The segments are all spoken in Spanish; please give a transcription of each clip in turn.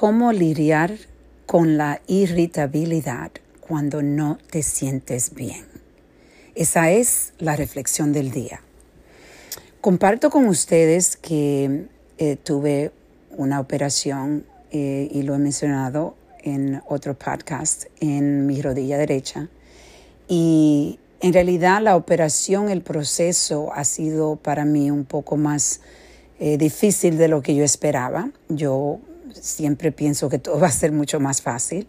cómo lidiar con la irritabilidad cuando no te sientes bien. Esa es la reflexión del día. Comparto con ustedes que eh, tuve una operación eh, y lo he mencionado en otro podcast en mi rodilla derecha y en realidad la operación, el proceso ha sido para mí un poco más eh, difícil de lo que yo esperaba. Yo siempre pienso que todo va a ser mucho más fácil.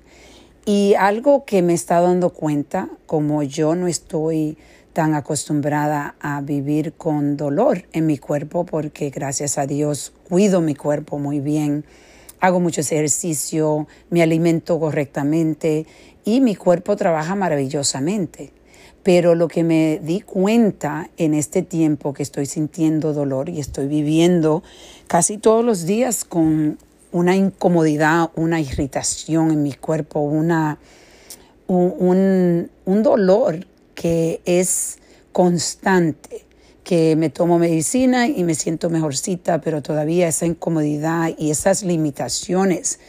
Y algo que me está dando cuenta, como yo no estoy tan acostumbrada a vivir con dolor en mi cuerpo, porque gracias a Dios cuido mi cuerpo muy bien, hago mucho ejercicio, me alimento correctamente y mi cuerpo trabaja maravillosamente. Pero lo que me di cuenta en este tiempo que estoy sintiendo dolor y estoy viviendo casi todos los días con una incomodidad, una irritación en mi cuerpo, una, un, un dolor que es constante, que me tomo medicina y me siento mejorcita, pero todavía esa incomodidad y esas limitaciones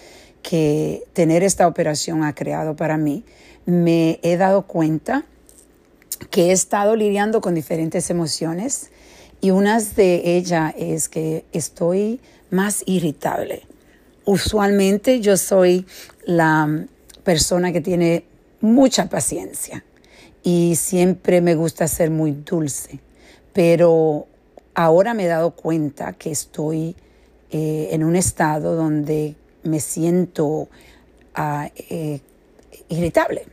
que tener esta operación ha creado para mí, me he dado cuenta que he estado lidiando con diferentes emociones y una de ellas es que estoy más irritable. Usualmente yo soy la persona que tiene mucha paciencia y siempre me gusta ser muy dulce, pero ahora me he dado cuenta que estoy eh, en un estado donde me siento ah, eh, irritable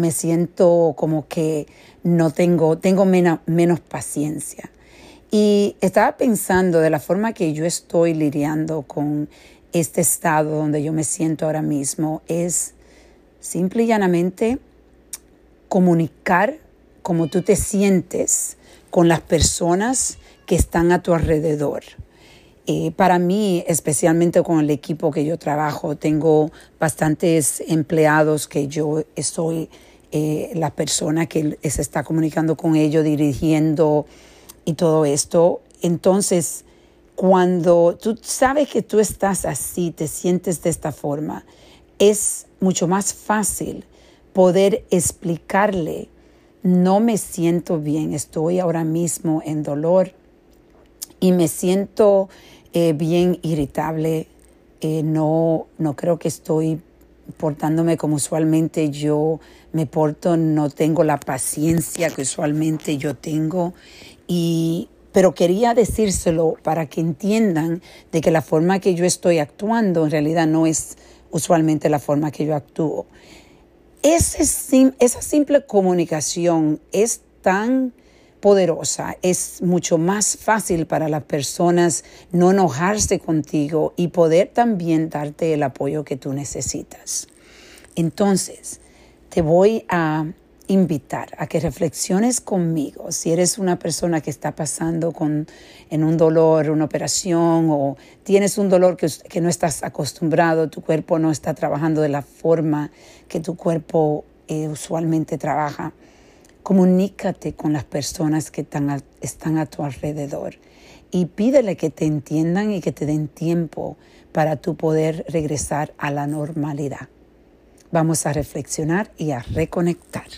me siento como que no tengo, tengo menos paciencia. Y estaba pensando de la forma que yo estoy lidiando con este estado donde yo me siento ahora mismo, es simple y llanamente comunicar cómo tú te sientes con las personas que están a tu alrededor. Eh, para mí, especialmente con el equipo que yo trabajo, tengo bastantes empleados que yo soy eh, la persona que se está comunicando con ellos, dirigiendo y todo esto. Entonces, cuando tú sabes que tú estás así, te sientes de esta forma, es mucho más fácil poder explicarle, no me siento bien, estoy ahora mismo en dolor y me siento eh, bien irritable, eh, no, no creo que estoy portándome como usualmente yo me porto, no tengo la paciencia que usualmente yo tengo y pero quería decírselo para que entiendan de que la forma que yo estoy actuando en realidad no es usualmente la forma que yo actúo. Esa simple comunicación es tan poderosa, es mucho más fácil para las personas no enojarse contigo y poder también darte el apoyo que tú necesitas. Entonces, te voy a invitar a que reflexiones conmigo si eres una persona que está pasando con, en un dolor, una operación o tienes un dolor que, que no estás acostumbrado, tu cuerpo no está trabajando de la forma que tu cuerpo eh, usualmente trabaja Comunícate con las personas que están a, tu alrededor y pídele que te entiendan y que te den tiempo para tú poder regresar a la normalidad. Vamos a reflexionar y a reconectar.